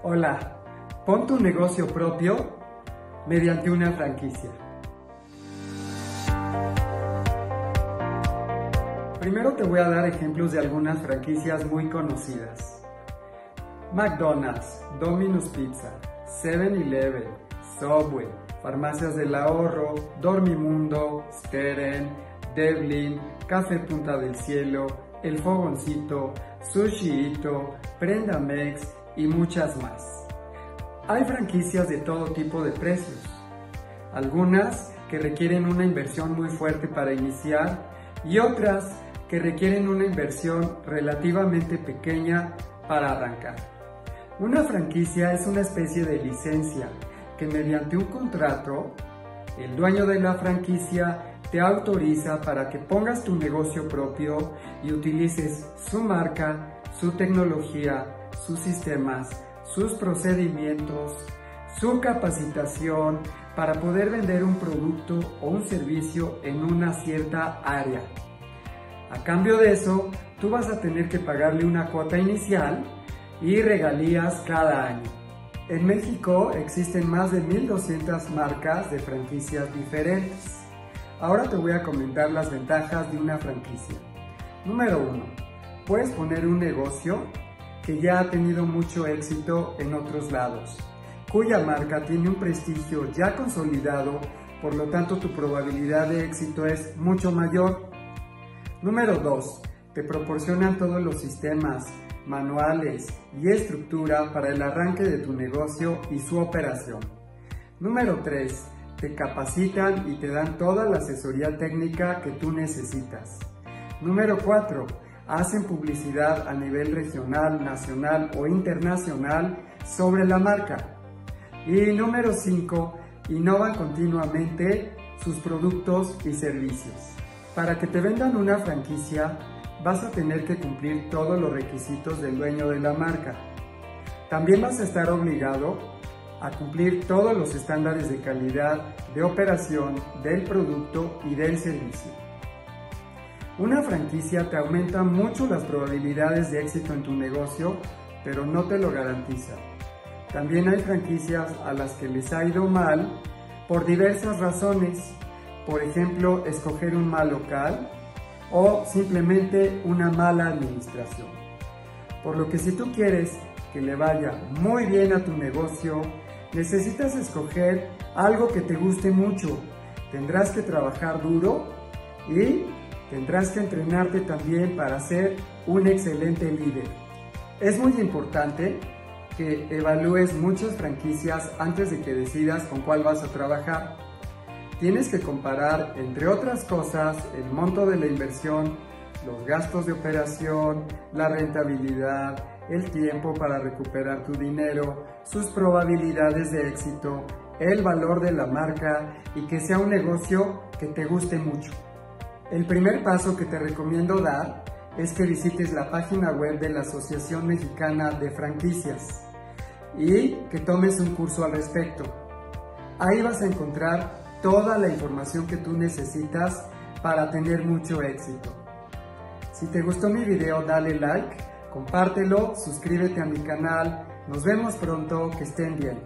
Hola, pon tu negocio propio mediante una franquicia. Primero te voy a dar ejemplos de algunas franquicias muy conocidas. McDonald's, Domino's Pizza, 7-Eleven, Subway, Farmacias del Ahorro, Dormimundo, Steren, Devlin, Café Punta del Cielo, El Fogoncito, Sushi Ito, Prenda Mex y muchas más. Hay franquicias de todo tipo de precios. Algunas que requieren una inversión muy fuerte para iniciar y otras que requieren una inversión relativamente pequeña para arrancar. Una franquicia es una especie de licencia que mediante un contrato, el dueño de la franquicia te autoriza para que pongas tu negocio propio y utilices su marca, su tecnología, sus sistemas, sus procedimientos, su capacitación para poder vender un producto o un servicio en una cierta área. A cambio de eso, tú vas a tener que pagarle una cuota inicial y regalías cada año. En México existen más de 1200 marcas de franquicias diferentes. Ahora te voy a comentar las ventajas de una franquicia. Número 1. Puedes poner un negocio que ya ha tenido mucho éxito en otros lados, cuya marca tiene un prestigio ya consolidado, por lo tanto tu probabilidad de éxito es mucho mayor. Número 2. Te proporcionan todos los sistemas, manuales y estructura para el arranque de tu negocio y su operación. Número 3. Te capacitan y te dan toda la asesoría técnica que tú necesitas. Número 4. Hacen publicidad a nivel regional, nacional o internacional sobre la marca. Y número 5. Innovan continuamente sus productos y servicios. Para que te vendan una franquicia, vas a tener que cumplir todos los requisitos del dueño de la marca. También vas a estar obligado a cumplir todos los estándares de calidad de operación del producto y del servicio. Una franquicia te aumenta mucho las probabilidades de éxito en tu negocio, pero no te lo garantiza. También hay franquicias a las que les ha ido mal por diversas razones, por ejemplo, escoger un mal local o simplemente una mala administración. Por lo que si tú quieres que le vaya muy bien a tu negocio, necesitas escoger algo que te guste mucho. Tendrás que trabajar duro y tendrás que entrenarte también para ser un excelente líder. Es muy importante que evalúes muchas franquicias antes de que decidas con cuál vas a trabajar tienes que comparar, entre otras cosas, el monto de la inversión, los gastos de operación, la rentabilidad, el tiempo para recuperar tu dinero, sus probabilidades de éxito, el valor de la marca y que sea un negocio que te guste mucho. El primer paso que te recomiendo dar es que visites la página web de la Asociación Mexicana de Franquicias y que tomes un curso al respecto. Ahí vas a encontrar toda la información que tú necesitas para tener mucho éxito. Si te gustó mi video dale like, compártelo, suscríbete a mi canal, nos vemos pronto, que estén bien.